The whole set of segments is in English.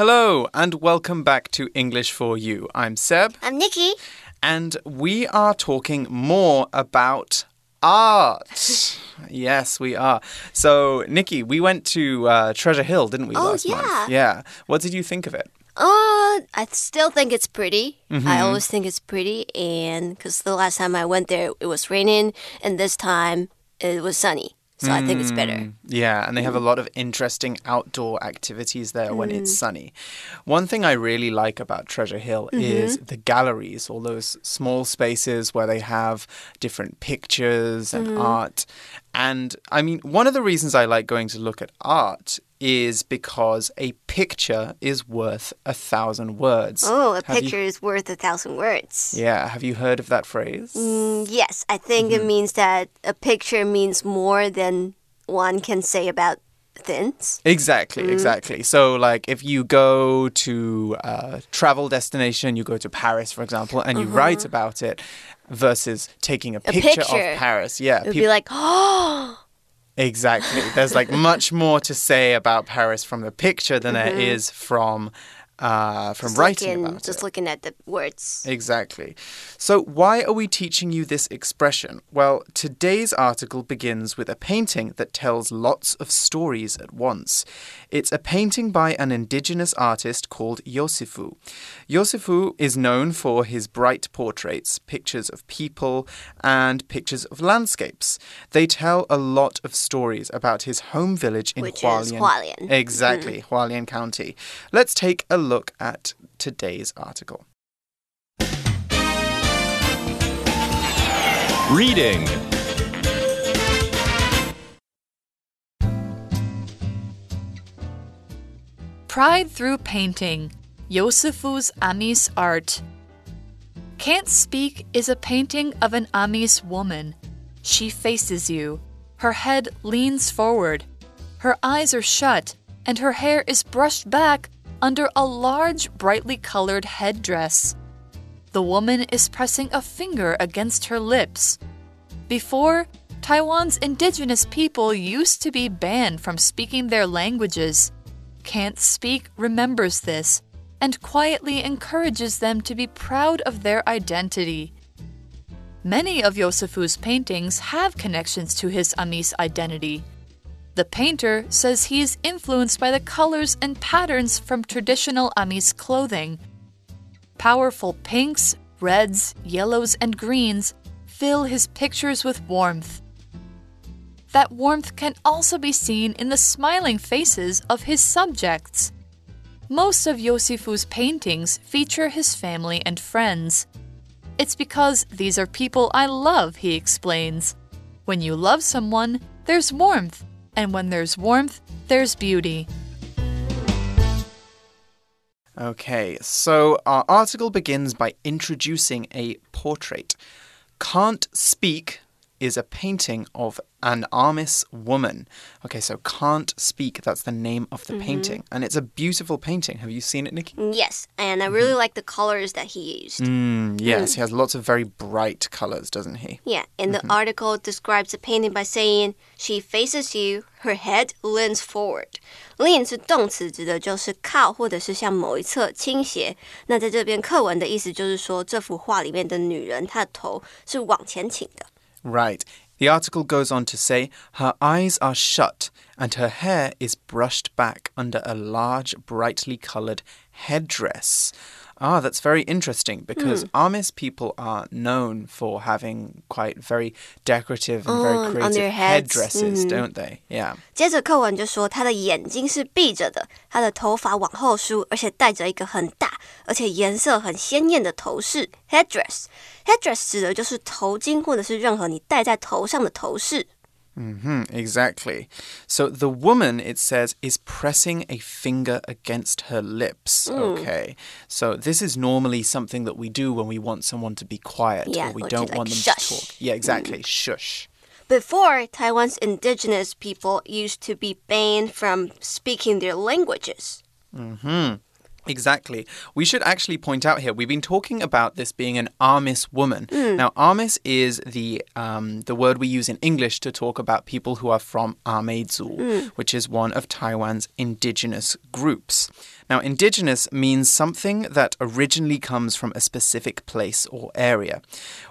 Hello, and welcome back to English for You. I'm Seb. I'm Nikki. And we are talking more about art. yes, we are. So, Nikki, we went to uh, Treasure Hill, didn't we, oh, last yeah. month? Yeah. What did you think of it? Uh, I still think it's pretty. Mm-hmm. I always think it's pretty, and because the last time I went there, it was raining, and this time it was sunny. So I think it's better. Mm, Yeah, and they have a lot of interesting outdoor activities there when Mm. it's sunny. One thing I really like about Treasure Hill is Mm-hmm. the galleries, all those small spaces where they have different pictures and Mm-hmm. art. And I mean, one of the reasons I like going to look at art is because a picture is worth a thousand words. Oh, a Have you- picture is worth a thousand words. yeah, have you heard of that phrase? Mm, yes, I think Mm-hmm. it means that a picture means more than one can say about things. Exactly, Mm. exactly. So, like, if you go to a travel destination, you go to Paris, for example, and you write about it versus taking a picture, Uh-huh. picture. of Paris. Yeah, It would be like, oh, exactly. There's like much more to say about Paris from the picture than there is from uh, from just writing looking, about just it. looking at the words. Exactly. So, why are we teaching you this expression? Well, today's article begins with a painting that tells lots of stories at once. It's a painting by an indigenous artist called Yosifu. Yosifu is known for his bright portraits, pictures of people, and pictures of landscapes. They tell a lot of stories about his home village in Which is Hualien. Hualien. Exactly, Hualien County. Let's take a look at today's article. Reading. Pride Through Painting Yosifu's Amis Art. Can't Speak is a painting of an Amis woman. She faces you. Her head leans forward. Her eyes are shut, and her hair is brushed back under a large, brightly colored headdress. The woman is pressing a finger against her lips. Before, Taiwan's indigenous people used to be banned from speaking their languages. Can't Speak remembers this and quietly encourages them to be proud of their identity. Many of Yosifu's paintings have connections to his Amis identity. The painter says he is influenced by the colors and patterns from traditional Amis clothing. Powerful pinks, reds, yellows, and greens fill his pictures with warmth. That warmth can also be seen in the smiling faces of his subjects. Most of Yosifu's paintings feature his family and friends. It's because these are people I love, he explains. When you love someone, there's warmth, and when there's warmth, there's beauty. Okay, so our article begins by introducing a portrait. Can't Speak is a painting of an Amis woman. Okay, so Can't Speak, that's the name of the mm -hmm. painting. And it's a beautiful painting. Have you seen it, Nikki? Yes, and I mm-hmm. really mm -hmm. like the colors that he used. Mm, yes, he mm. has lots of very bright colors, doesn't he? Yeah, and the -hmm. article describes the painting by saying, She faces you, her head leans forward. lean 是动词，指的就是靠或者是向某一侧倾斜。那在这边课文的意思就是说，这幅画里面的女人，她的头是往前倾的。Right. The article goes on to say her eyes are shut and her hair is brushed back under a large, brightly colored headdress. Ah, that's very interesting because Amis people are known for having quite very decorative and Oh, very on creative their heads. headdresses, Mhm. don't they? Yeah. 接着课文就说，她的眼睛是闭着的，她的头发往后梳，而且戴着一个很大而且颜色很鲜艳的头饰 （headdress）。headdress 指的就是头巾或者是任何你戴在头上的头饰。 Hmm exactly. So the woman, it says, is pressing a finger against her lips. Mm. Okay. So this is normally something that we do when we want someone to be quiet Yeah, or we or don't like, want them shush. to talk. Yeah, exactly. Shush. Before, Taiwan's indigenous people used to be banned from speaking their languages. hmm Exactly. We should actually point out here we've been talking about this being an Amis woman. Now, Amis is the um, the word we use in English to talk about people who are from Ameizu, which is one of Taiwan's indigenous groups. Now, indigenous means something that originally comes from a specific place or area.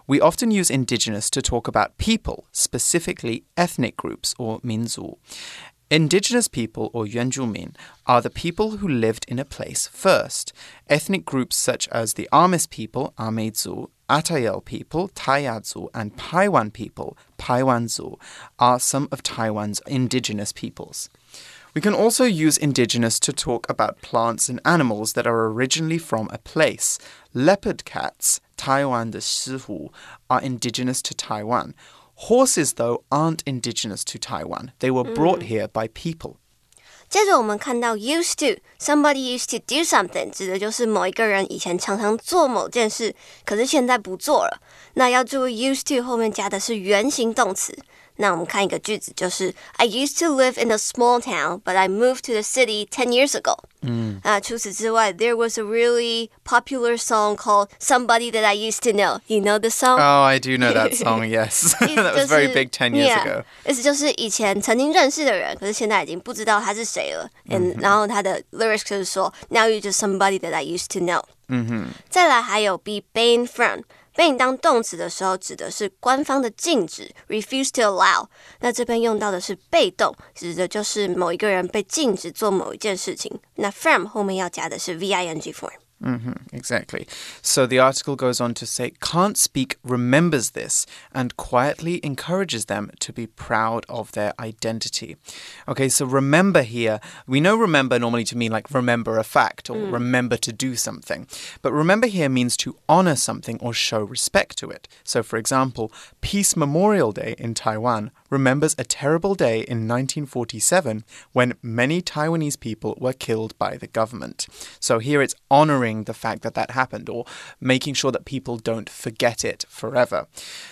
We often use indigenous to talk about people, specifically ethnic groups or minzu. Indigenous people, or Yuanzhumin, are the people who lived in a place first. Ethnic groups such as the Amis people, Ameizu, Atayal people, Taiyazu, and Paiwan people, Paiwanzu, are some of Taiwan's indigenous peoples. We can also use indigenous to talk about plants and animals that are originally from a place. Leopard cats, Taiwan the Shihu, are indigenous to Taiwan. Horses, though, aren't indigenous to Taiwan. They were brought here by people. 接着我们看到 used to，somebody used to do something，指的就是某一个人以前常常做某件事，可是现在不做了。那要注意 used to 后面加的是原形动词。那我们看一个句子，就是 I used to live in a small town, but I moved to the city ten years ago。嗯，啊，除此之外，there was a really popular song called "Somebody That I Used to Know." You know the song? Oh, I do know that song, yes. that was very big 10 years ago. 意思就是以前曾经认识的人，可是现在已经不知道他是谁了。嗯，然后他的 lyrics 就是说，Now you're just somebody that I used to know。嗯哼。再来还有 be banned from。 被当动词的时候，指的是官方的禁止 （refuse to allow）。那这边用到的是被动，指的就是某一个人被禁止做某一件事情。那 from 后面要加的是 ving form。Mm -hmm, exactly. So the article goes on to say, can't speak remembers this and quietly encourages them to be proud of their identity. Okay, so remember here, we know remember normally to mean like remember a fact or mm. remember to do something. But remember here means to honor something or show respect to it. So, for example, Peace Memorial Day in Taiwan remembers a terrible day in 1947 when many Taiwanese people were killed by the government. So here it's honoring the fact that that happened or making sure that people don't forget it forever.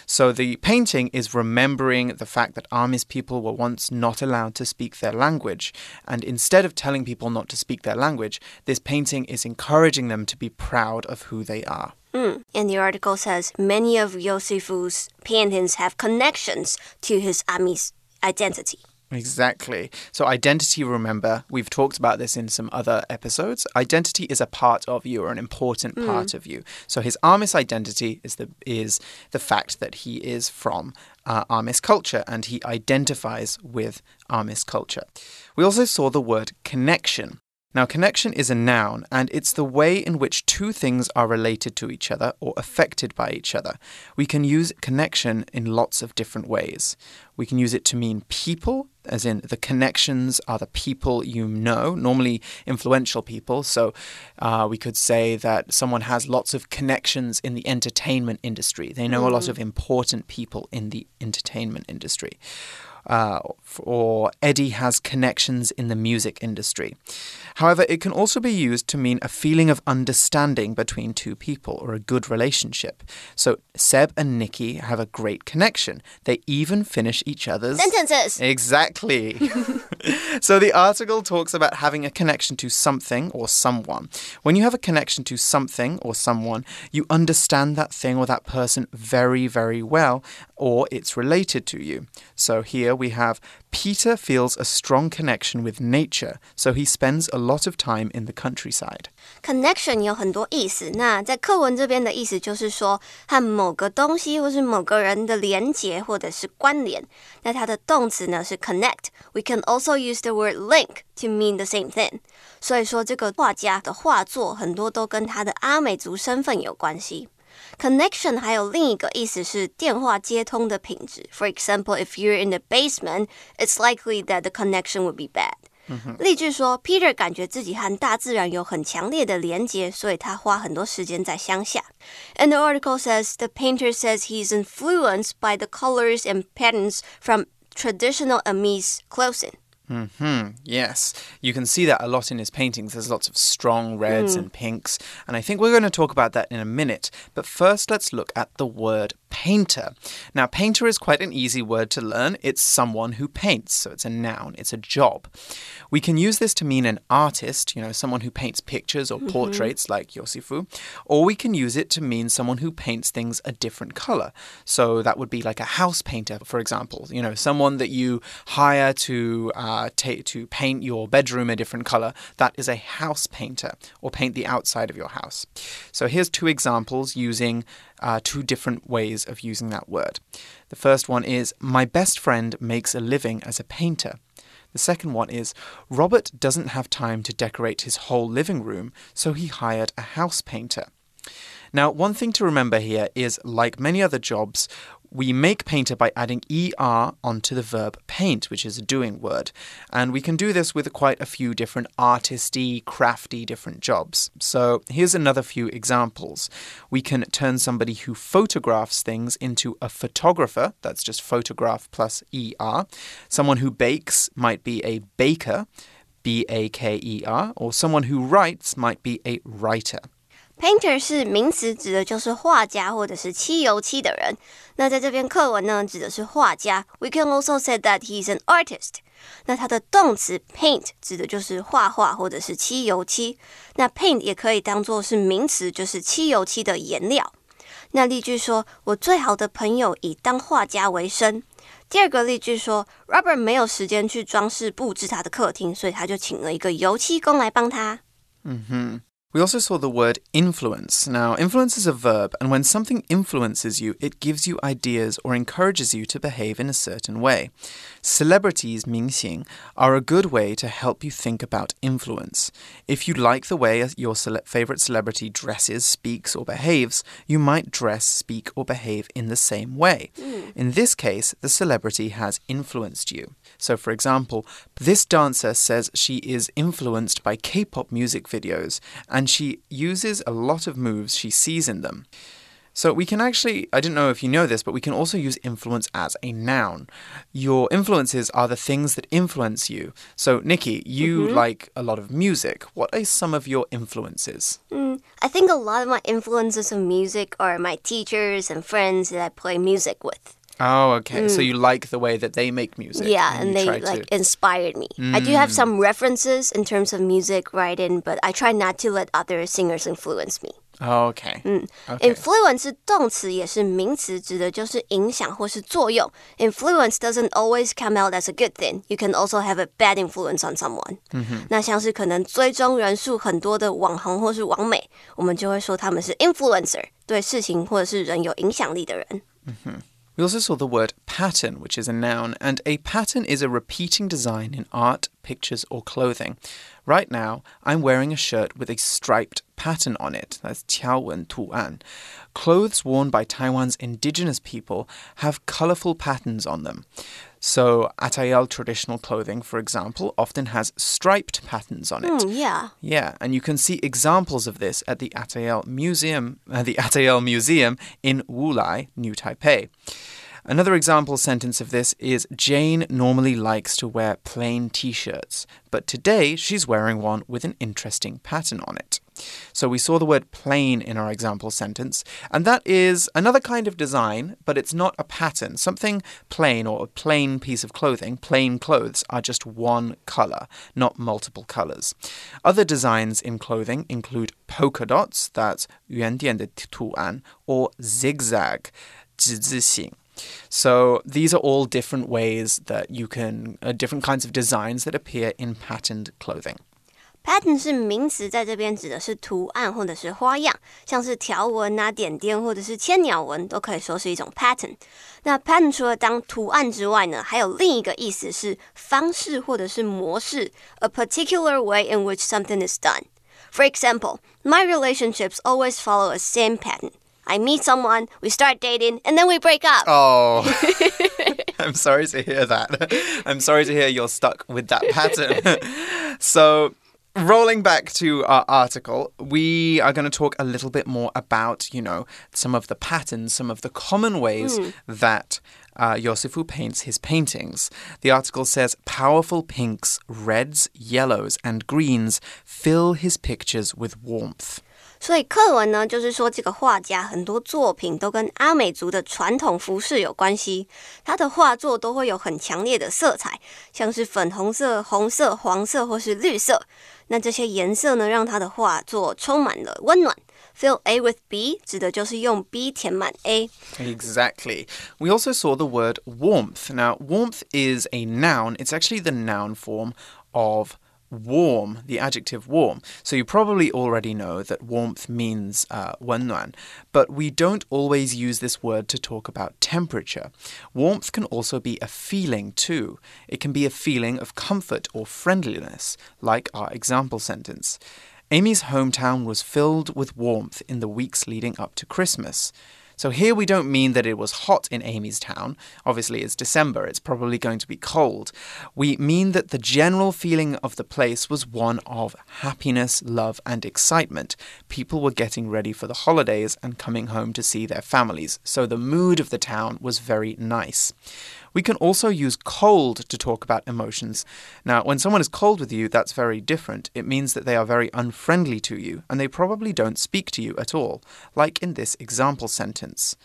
So the painting is remembering the fact that Amis people were once not allowed to speak their language. And instead of telling people not to speak their language, this painting is encouraging them to be proud of who they are. Mm. And the article says many of Yosifu's paintings have connections to his Amis identity. Exactly. So, identity, remember, we've talked about this in some other episodes. Identity is a part of you or an important mm. part of you. So, his Amis identity is the, is the fact that he is from uh, Amis culture and he identifies with Amis culture. We also saw the word connection. Now, connection is a noun, and it's the way in which two things are related to each other or affected by each other. We can use connection in lots of different ways. We can use it to mean people, as in the connections are the people you know, normally influential people. So uh, we could say that someone has lots of connections in the entertainment industry, they know mm. a lot mm. of important people in the entertainment industry uh, or Eddie has connections in the music industry. However, it can also be used to mean a feeling of understanding between two people or a good relationship. So Seb and Nikki have a great connection. They even finish each other's sentences. Exactly. so the article talks about having a connection to something or someone. When you have a connection to something or someone, you understand that thing or that person very, very well, or it's related to you. So here we have Peter feels a strong connection with nature, so he spends a lot of time in the countryside. Connection 有很多意思，那在课文这边的意思就是说和某个东西或是某个人的连结或者是关联。那它的动词呢是 connect。We can also use the word link to mean the same thing。所以说这个画家的画作很多都跟他的阿美族身份有关系。 Connection 还有另一个意思是电话接通的品质。For example, if you're in the basement, it's likely that the connection would be bad. 例句说，Peter 感觉自己和大自然有很强烈的连结，所以他花很多时间在乡下。And the article says the painter says he's influenced by the colors and patterns from traditional Amis clothing. Hmm. Yes, you can see that a lot in his paintings. There's lots of strong reds and pinks, and I think we're going to talk about that in a minute. But first, let's look at the word painter. Now, painter is quite an easy word to learn. It's someone who paints, so it's a noun, it's a job. We can use this to mean an artist, you know, someone who paints pictures or portraits like Yosifu, or we can use it to mean someone who paints things a different color. So that would be like a house painter, for example, you know, someone that you hire to uh, to paint your bedroom a different color. That is a house painter, or paint the outside of your house. So here's two examples using uh, two different ways of using that word. The first one is My best friend makes a living as a painter. The second one is Robert doesn't have time to decorate his whole living room, so he hired a house painter. Now, one thing to remember here is like many other jobs, we make painter by adding er onto the verb paint, which is a doing word. And we can do this with quite a few different artisty, crafty different jobs. So here's another few examples. We can turn somebody who photographs things into a photographer, that's just photograph plus er. Someone who bakes might be a baker, B A K E R, or someone who writes might be a writer. Painter 是名词，指的就是画家或者是漆油漆的人。那在这篇课文呢，指的是画家。We can also say that he is an artist。那它的动词 paint 指的就是画画或者是漆油漆。那 paint 也可以当做是名词，就是漆油漆的颜料。那例句说：“我最好的朋友以当画家为生。”第二个例句说：“Robert 没有时间去装饰布置他的客厅，所以他就请了一个油漆工来帮他。”嗯哼。We also saw the word influence. Now, influence is a verb, and when something influences you, it gives you ideas or encourages you to behave in a certain way. Celebrities, 明星, are a good way to help you think about influence. If you like the way your cele favorite celebrity dresses, speaks, or behaves, you might dress, speak, or behave in the same way. Mm. In this case, the celebrity has influenced you. So, for example, this dancer says she is influenced by K pop music videos and she uses a lot of moves she sees in them. So we can actually, I didn't know if you know this, but we can also use influence as a noun. Your influences are the things that influence you. So, Nikki, you mm -hmm. like a lot of music. What are some of your influences? Mm, I think a lot of my influences of music are my teachers and friends that I play music with. Oh, okay. Mm. So you like the way that they make music. Yeah, and, and they like to... inspired me. Mm. I do have some mm. references in terms of music writing, but I try not to let other singers influence me. Oh, okay. Mm. okay. Influence 是动词，也是名词，指的就是影响或是作用。Influence doesn't always come out as a good thing. You can also have a bad influence on someone. 嗯哼。那像是可能追踪人数很多的网红或是网美，我们就会说他们是 influencer，对事情或者是人有影响力的人。嗯哼。we also saw the word pattern, which is a noun, and a pattern is a repeating design in art, pictures, or clothing. Right now, I'm wearing a shirt with a striped pattern on it. That's 条纹图案. Clothes worn by Taiwan's indigenous people have colorful patterns on them. So, Atayal traditional clothing, for example, often has striped patterns on it. Mm, yeah. Yeah, and you can see examples of this at the Atayal Museum, uh, the Atayal Museum in Wulai, New Taipei. Another example sentence of this is Jane normally likes to wear plain t shirts, but today she's wearing one with an interesting pattern on it. So we saw the word plain in our example sentence, and that is another kind of design, but it's not a pattern. Something plain or a plain piece of clothing, plain clothes, are just one color, not multiple colors. Other designs in clothing include polka dots, that's 圆点的图案, or zigzag, 之字形. So these are all different ways that you can, uh, different kinds of designs that appear in patterned clothing. Pattern 是名词，在这边指的是图案或者是花样，像是条纹啊、点点或者是千鸟纹，都可以说是一种 pattern。那 pattern 除了当图案之外呢，还有另一个意思是方式或者是模式，a particular way in which something is done. For example, my relationships always follow a same pattern. I meet someone, we start dating, and then we break up. Oh. I'm sorry to hear that. I'm sorry to hear you're stuck with that pattern. so, rolling back to our article, we are going to talk a little bit more about, you know, some of the patterns, some of the common ways mm. that uh, Yosifu paints his paintings. The article says powerful pinks, reds, yellows, and greens fill his pictures with warmth. 所以课文呢，就是说这个画家很多作品都跟阿美族的传统服饰有关系。他的画作都会有很强烈的色彩，像是粉红色、红色、黄色或是绿色。那这些颜色呢，让他的画作充满了温暖。Fill A with B 指的就是用 B 填满 A。 Exactly. We also saw the word warmth. Now, warmth is a noun. It's actually the noun form of warm, the adjective warm. So you probably already know that warmth means uh, 温暖, but we don't always use this word to talk about temperature. Warmth can also be a feeling too. It can be a feeling of comfort or friendliness, like our example sentence. Amy's hometown was filled with warmth in the weeks leading up to Christmas. So here we don't mean that it was hot in Amy's town. Obviously, it's December, it's probably going to be cold. We mean that the general feeling of the place was one of happiness, love, and excitement. People were getting ready for the holidays and coming home to see their families, so the mood of the town was very nice. We can also use cold to talk about emotions. Now, when someone is cold with you, that's very different. It means that they are very unfriendly to you and they probably don't speak to you at all, like in this example sentence.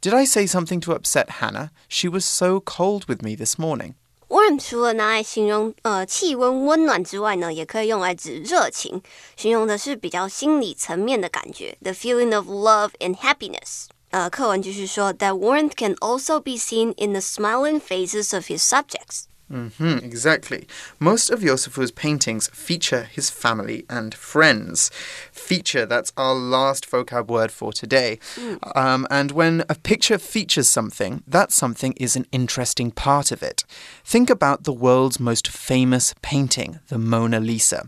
Did I say something to upset Hannah? She was so cold with me this morning. warm 除了拿来形容呃气温温暖之外呢，也可以用来指热情，形容的是比较心理层面的感觉，the feeling of love and happiness。 呃，课文继续说，that warmth can also be seen in the smiling faces of his subjects. Mm -hmm, exactly. Most of Yosifu's paintings feature his family and friends. Feature, that's our last vocab word for today. Mm. Um, and when a picture features something, that something is an interesting part of it. Think about the world's most famous painting, the Mona Lisa.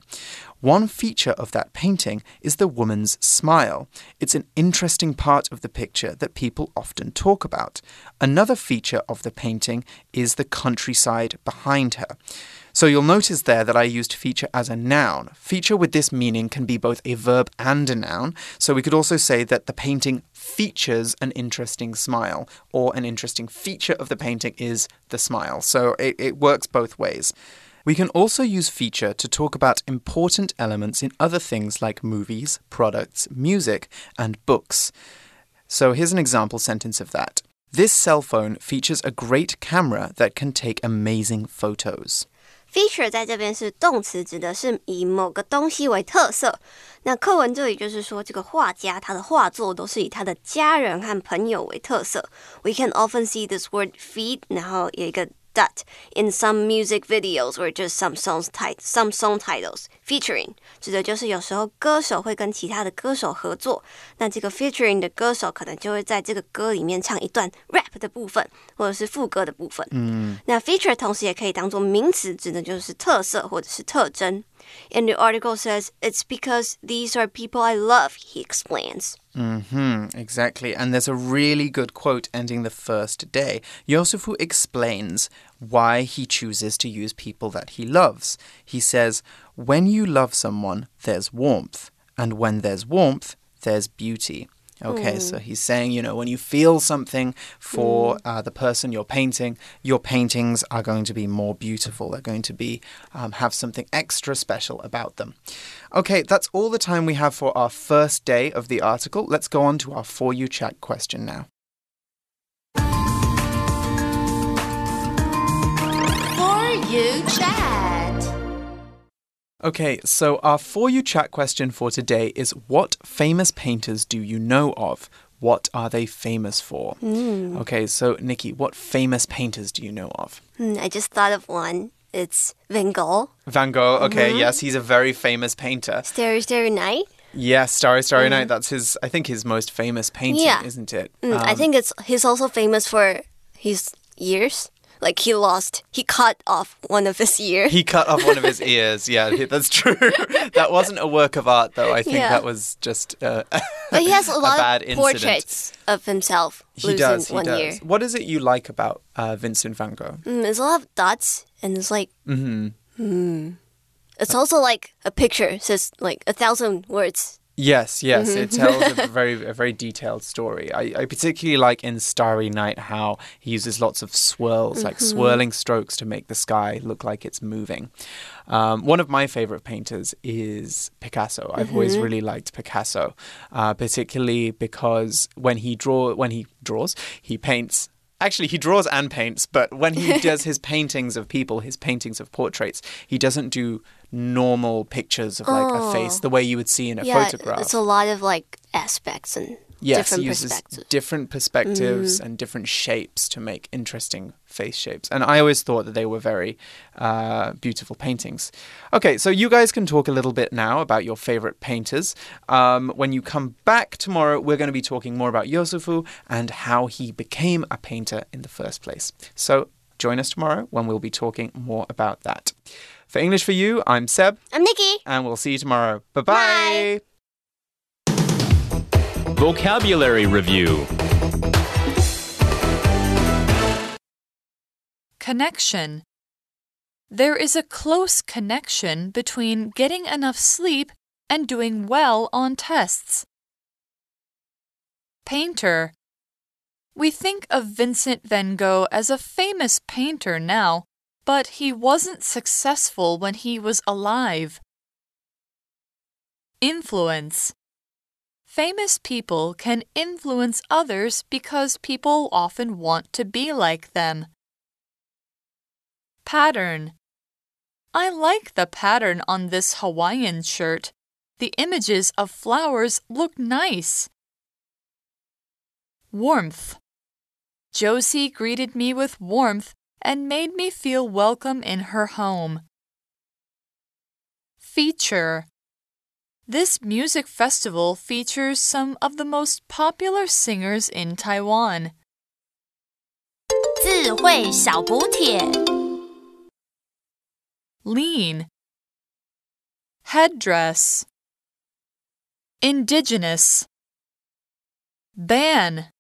One feature of that painting is the woman's smile. It's an interesting part of the picture that people often talk about. Another feature of the painting is the countryside behind her. So you'll notice there that I used feature as a noun. Feature with this meaning can be both a verb and a noun. So we could also say that the painting features an interesting smile, or an interesting feature of the painting is the smile. So it, it works both ways. We can also use feature to talk about important elements in other things like movies, products, music, and books. So here's an example sentence of that. This cell phone features a great camera that can take amazing photos. Feature 在这边是动词，指的是以某个东西为特色。那课文这里就是说，这个画家他的画作都是以他的家人和朋友为特色。We can often see this word feed，然后有一个 dot in some music videos or just some songs tit some song titles featuring 指的就是有时候歌手会跟其他的歌手合作，那这个 featuring 的歌手可能就会在这个歌里面唱一段 rap 的部分，或者是副歌的部分。嗯，那 feature 同时也可以当做名词，指的就是特色或者是特征。And the article says it's because these are people I love, he explains. Mm-hmm, exactly. And there's a really good quote ending the first day. Yosifu explains why he chooses to use people that he loves. He says, When you love someone, there's warmth. And when there's warmth, there's beauty. Okay, so he's saying, you know, when you feel something for uh, the person you're painting, your paintings are going to be more beautiful. They're going to be um, have something extra special about them. Okay, that's all the time we have for our first day of the article. Let's go on to our For You Chat question now. For you chat. Okay, so our For You Chat question for today is What famous painters do you know of? What are they famous for? Okay, so Nikki, what famous painters do you know of? Hmm, I just thought of one. It's Van Gogh. Van Gogh, okay, yes, he's a very famous painter. Starry Starry Night. Yes, Starry Starry Night, that's his, I think, his most famous painting, Yeah. isn't it? Mm, I Um, think it's he's also famous for his ears. Like he lost, he cut off one of his ears. He cut off one of his ears. Yeah, that's true. that wasn't a work of art, though. I think Yeah. that was just uh, But he has a lot bad of incident. portraits of himself he losing does. He one does. ear. What is it you like about uh, Vincent Van Gogh? Mm, there's a lot of dots, and it's like, hmm hmm. It's also like a picture. It says like a thousand words Yes, yes, it tells a very a very detailed story. I, I particularly like in Starry Night how he uses lots of swirls, like swirling strokes, to make the sky look like it's moving. Um, one of my favorite painters is Picasso. I've always really liked Picasso, uh, particularly because when he draw when he draws, he paints Actually, he draws and paints, but when he does his paintings of people, his paintings of portraits, he doesn't do normal pictures of like a face the way you would see in a yeah, photograph. it's a lot of like aspects and yes, different uses perspectives. different perspectives and different shapes to make interesting face shapes. And I always thought that they were very uh, beautiful paintings. Okay, so you guys can talk a little bit now about your favorite painters. Um, when you come back tomorrow, we're going to be talking more about Yosifu and how he became a painter in the first place. So join us tomorrow when we'll be talking more about that. For English for You, I'm Seb, I'm Nikki. and we'll see you tomorrow. Bye-bye. Vocabulary Review Connection. There is a close connection between getting enough sleep and doing well on tests. Painter. We think of Vincent van Gogh as a famous painter now, but he wasn't successful when he was alive. Influence. Famous people can influence others because people often want to be like them. Pattern. I like the pattern on this Hawaiian shirt. The images of flowers look nice. Warmth. Josie greeted me with warmth and made me feel welcome in her home. Feature. This music festival features some of the most popular singers in Taiwan. 智慧小补帖。 Lean. Headdress. Indigenous. Ban.